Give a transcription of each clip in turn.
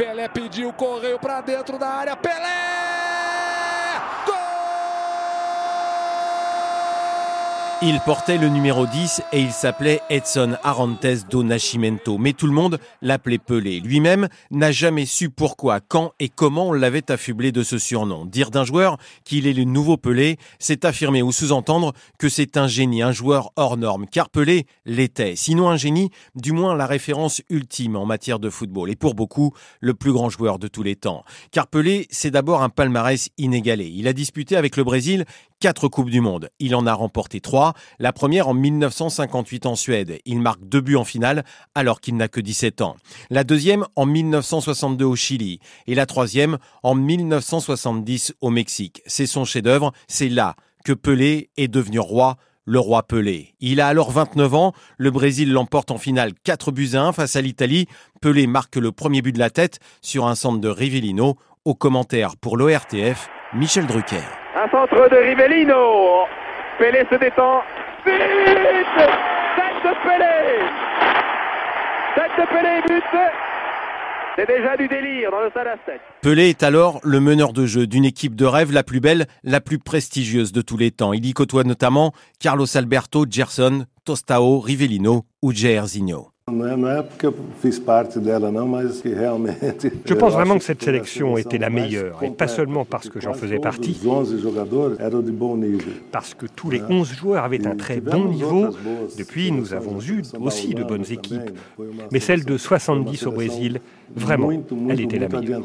Pelé pediu, correu para dentro da área. Pelé! Il portait le numéro 10 et il s'appelait Edson Arantes do Nascimento. Mais tout le monde l'appelait Pelé. Lui-même n'a jamais su pourquoi, quand et comment on l'avait affublé de ce surnom. Dire d'un joueur qu'il est le nouveau Pelé, c'est affirmer ou sous-entendre que c'est un génie, un joueur hors norme. Car Pelé l'était. Sinon un génie, du moins la référence ultime en matière de football. Et pour beaucoup, le plus grand joueur de tous les temps. Car Pelé, c'est d'abord un palmarès inégalé. Il a disputé avec le Brésil quatre Coupes du Monde. Il en a remporté trois. La première en 1958 en Suède. Il marque deux buts en finale alors qu'il n'a que 17 ans. La deuxième en 1962 au Chili. Et la troisième en 1970 au Mexique. C'est son chef-d'œuvre. C'est là que Pelé est devenu roi le roi Pelé. Il a alors 29 ans, le Brésil l'emporte en finale 4 buts à 1 face à l'Italie. Pelé marque le premier but de la tête sur un centre de Rivellino. Au commentaire pour l'ORTF, Michel Drucker. Un centre de Rivellino. Pelé se détend. Vite Tête de Pelé Tête de Pelé, but c'est déjà du délire dans le stade Pelé est alors le meneur de jeu d'une équipe de rêve la plus belle, la plus prestigieuse de tous les temps. Il y côtoie notamment Carlos Alberto, Gerson, Tostao, Rivellino ou Jairzinho. Je pense vraiment que cette sélection était la meilleure, et pas seulement parce que j'en faisais partie, parce que tous les 11 joueurs avaient un très bon niveau. Depuis, nous avons eu aussi de bonnes équipes, mais celle de 70 au Brésil, vraiment, elle était la meilleure.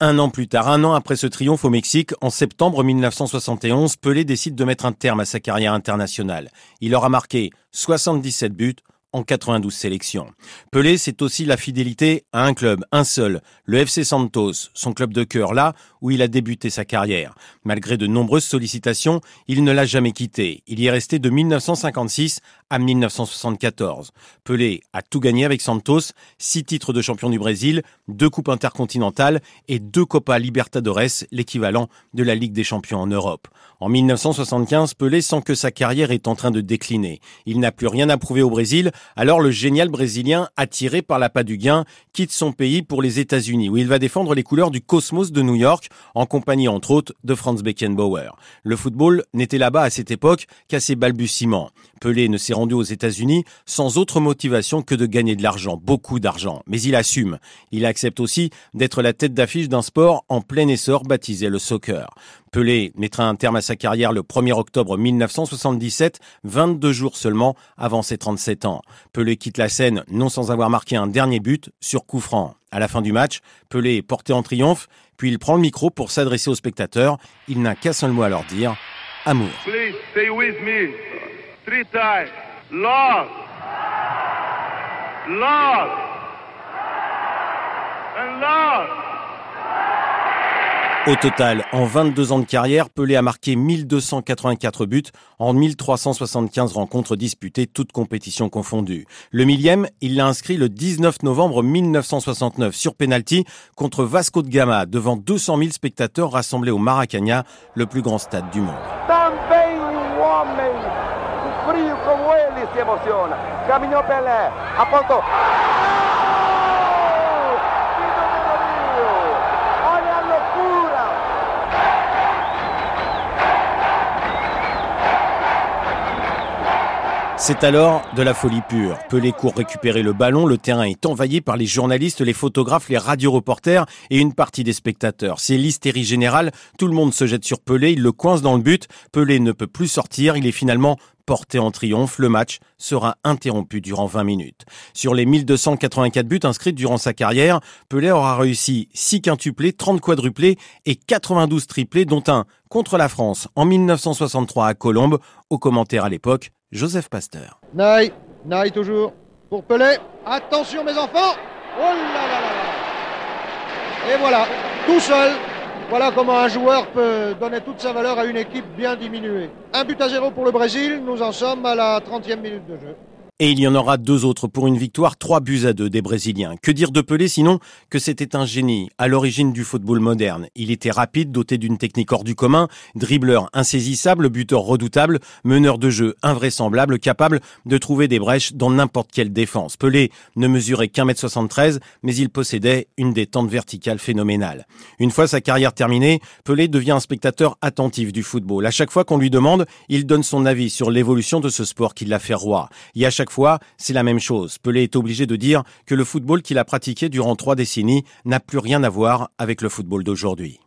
Un an plus tard, un an après ce triomphe au Mexique, en septembre 1971, Pelé décide de mettre un terme à sa carrière internationale. Il aura marqué 77 buts en 92 sélections. Pelé, c'est aussi la fidélité à un club, un seul, le FC Santos, son club de cœur, là où il a débuté sa carrière. Malgré de nombreuses sollicitations, il ne l'a jamais quitté. Il y est resté de 1956 à 1974. Pelé a tout gagné avec Santos, six titres de champion du Brésil, deux coupes intercontinentales et deux Copa Libertadores, l'équivalent de la Ligue des champions en Europe. En 1975, Pelé sent que sa carrière est en train de décliner. Il n'a plus rien à prouver au Brésil, alors le génial Brésilien, attiré par l'appât du gain, quitte son pays pour les États-Unis, où il va défendre les couleurs du Cosmos de New York, en compagnie entre autres de Franz Beckenbauer. Le football n'était là-bas à cette époque qu'à ses balbutiements. Pelé ne s'est rendu aux États-Unis sans autre motivation que de gagner de l'argent, beaucoup d'argent. Mais il assume. Il accepte aussi d'être la tête d'affiche d'un sport en plein essor baptisé le soccer. Pelé mettra un terme à sa carrière le 1er octobre 1977, 22 jours seulement avant ses 37 ans. Pelé quitte la scène non sans avoir marqué un dernier but sur coup franc. À la fin du match, Pelé est porté en triomphe, puis il prend le micro pour s'adresser aux spectateurs. Il n'a qu'un seul mot à leur dire, amour. Au total, en 22 ans de carrière, Pelé a marqué 1284 buts en 1375 rencontres disputées, toutes compétitions confondues. Le millième, il l'a inscrit le 19 novembre 1969 sur penalty contre Vasco de Gama devant 200 000 spectateurs rassemblés au Maracanã, le plus grand stade du monde. C'est alors de la folie pure. Pelé court récupérer le ballon, le terrain est envahi par les journalistes, les photographes, les radioreporters et une partie des spectateurs. C'est l'hystérie générale, tout le monde se jette sur Pelé, il le coince dans le but, Pelé ne peut plus sortir, il est finalement porté en triomphe, le match sera interrompu durant 20 minutes. Sur les 1284 buts inscrits durant sa carrière, Pelé aura réussi 6 quintuplés, 30 quadruplés et 92 triplés, dont un contre la France en 1963 à Colombes, au commentaire à l'époque Joseph Pasteur. Naï, Naï toujours. Pour Pelé. Attention mes enfants. Oh là là là. Et voilà, tout seul. Voilà comment un joueur peut donner toute sa valeur à une équipe bien diminuée. Un but à zéro pour le Brésil, nous en sommes à la 30e minute de jeu. Et il y en aura deux autres pour une victoire, trois buts à deux des Brésiliens. Que dire de Pelé sinon que c'était un génie à l'origine du football moderne. Il était rapide, doté d'une technique hors du commun, dribbleur insaisissable, buteur redoutable, meneur de jeu invraisemblable, capable de trouver des brèches dans n'importe quelle défense. Pelé ne mesurait qu'un mètre 73, mais il possédait une détente verticale phénoménale. Une fois sa carrière terminée, Pelé devient un spectateur attentif du football. À chaque fois qu'on lui demande, il donne son avis sur l'évolution de ce sport qui l'a fait roi. Chaque fois, c'est la même chose. Pelé est obligé de dire que le football qu'il a pratiqué durant trois décennies n'a plus rien à voir avec le football d'aujourd'hui.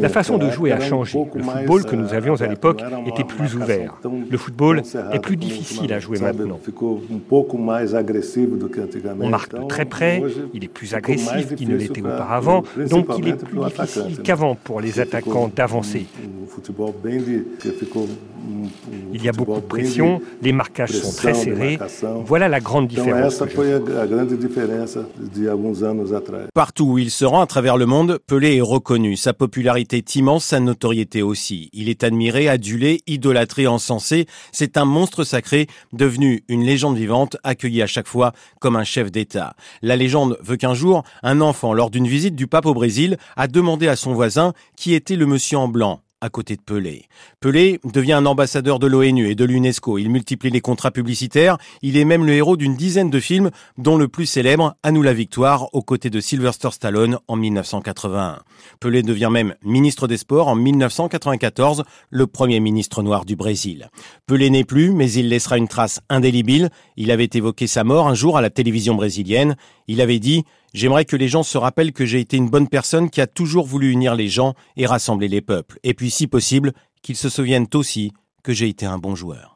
La façon de jouer a changé. Le football que nous avions à l'époque était plus ouvert. Le football est plus difficile à jouer maintenant. On marque de très près, il est plus agressif qu'il ne l'était auparavant, donc il est plus difficile qu'avant pour les attaquants d'avancer. Il y a beaucoup de pression, les marquages sont très serrés. Voilà la grande différence. Partout où il se rend à travers le monde, Pelé est reconnu. Sa popularité est immense, sa notoriété aussi. Il est admiré, adulé, idolâtré, encensé. C'est un monstre sacré, devenu une légende vivante, accueilli à chaque fois comme un chef d'État. La légende veut qu'un jour, un enfant, lors d'une visite du pape au Brésil, a demandé à son voisin qui était le monsieur en blanc à côté de Pelé. Pelé devient un ambassadeur de l'ONU et de l'UNESCO. Il multiplie les contrats publicitaires. Il est même le héros d'une dizaine de films, dont le plus célèbre, À nous la victoire, aux côtés de Sylvester Stallone en 1981. Pelé devient même ministre des Sports en 1994, le premier ministre noir du Brésil. Pelé n'est plus, mais il laissera une trace indélébile. Il avait évoqué sa mort un jour à la télévision brésilienne. Il avait dit J'aimerais que les gens se rappellent que j'ai été une bonne personne qui a toujours voulu unir les gens et rassembler les peuples. Et puis, si possible, qu'ils se souviennent aussi que j'ai été un bon joueur.